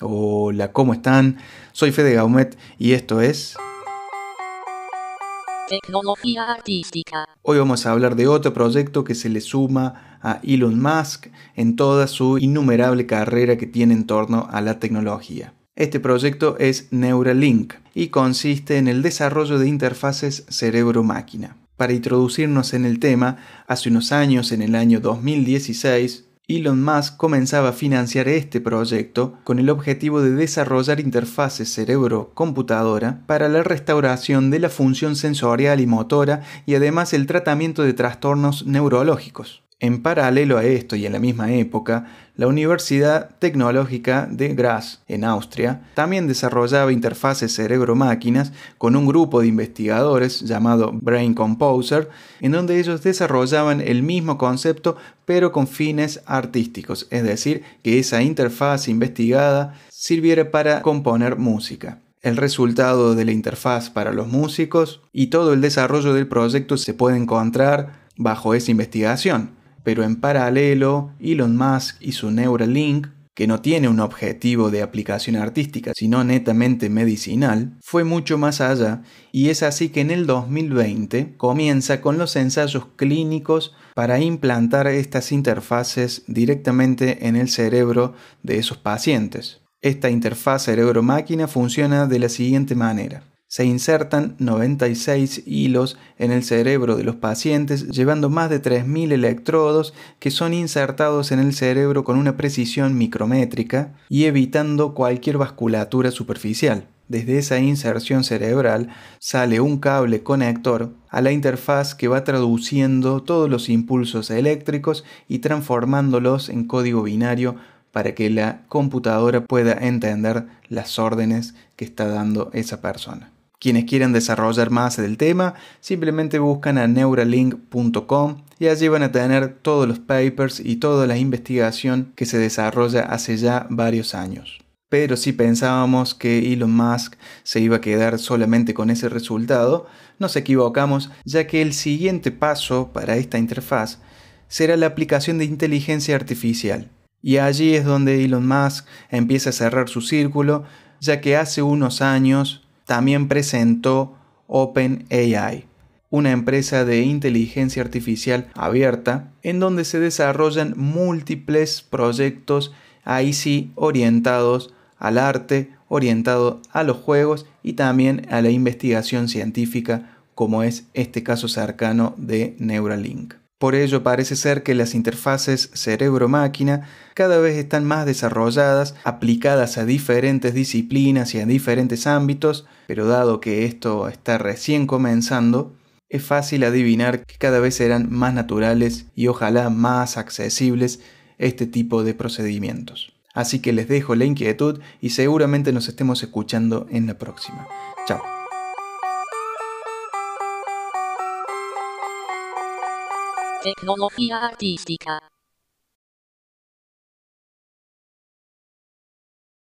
Hola, ¿cómo están? Soy Fede Gaumet y esto es... Tecnología artística. Hoy vamos a hablar de otro proyecto que se le suma a Elon Musk en toda su innumerable carrera que tiene en torno a la tecnología. Este proyecto es Neuralink y consiste en el desarrollo de interfaces cerebro-máquina. Para introducirnos en el tema, hace unos años, en el año 2016, Elon Musk comenzaba a financiar este proyecto con el objetivo de desarrollar interfaces cerebro-computadora para la restauración de la función sensorial y motora y además el tratamiento de trastornos neurológicos. En paralelo a esto y en la misma época, la Universidad Tecnológica de Graz, en Austria, también desarrollaba interfaces cerebro-máquinas con un grupo de investigadores llamado Brain Composer, en donde ellos desarrollaban el mismo concepto pero con fines artísticos, es decir, que esa interfaz investigada sirviera para componer música. El resultado de la interfaz para los músicos y todo el desarrollo del proyecto se puede encontrar bajo esa investigación pero en paralelo Elon Musk y su Neuralink, que no tiene un objetivo de aplicación artística, sino netamente medicinal, fue mucho más allá y es así que en el 2020 comienza con los ensayos clínicos para implantar estas interfaces directamente en el cerebro de esos pacientes. Esta interfaz cerebro-máquina funciona de la siguiente manera se insertan 96 hilos en el cerebro de los pacientes, llevando más de 3.000 electrodos que son insertados en el cerebro con una precisión micrométrica y evitando cualquier vasculatura superficial. Desde esa inserción cerebral sale un cable conector a la interfaz que va traduciendo todos los impulsos eléctricos y transformándolos en código binario para que la computadora pueda entender las órdenes que está dando esa persona. Quienes quieran desarrollar más del tema, simplemente buscan a neuralink.com y allí van a tener todos los papers y toda la investigación que se desarrolla hace ya varios años. Pero si pensábamos que Elon Musk se iba a quedar solamente con ese resultado, nos equivocamos ya que el siguiente paso para esta interfaz será la aplicación de inteligencia artificial. Y allí es donde Elon Musk empieza a cerrar su círculo, ya que hace unos años también presentó OpenAI, una empresa de inteligencia artificial abierta en donde se desarrollan múltiples proyectos ahí orientados al arte, orientado a los juegos y también a la investigación científica como es este caso cercano de Neuralink. Por ello parece ser que las interfaces cerebro-máquina cada vez están más desarrolladas, aplicadas a diferentes disciplinas y a diferentes ámbitos, pero dado que esto está recién comenzando, es fácil adivinar que cada vez serán más naturales y ojalá más accesibles este tipo de procedimientos. Así que les dejo la inquietud y seguramente nos estemos escuchando en la próxima. Chao. テクノロフィアアーティスティカ。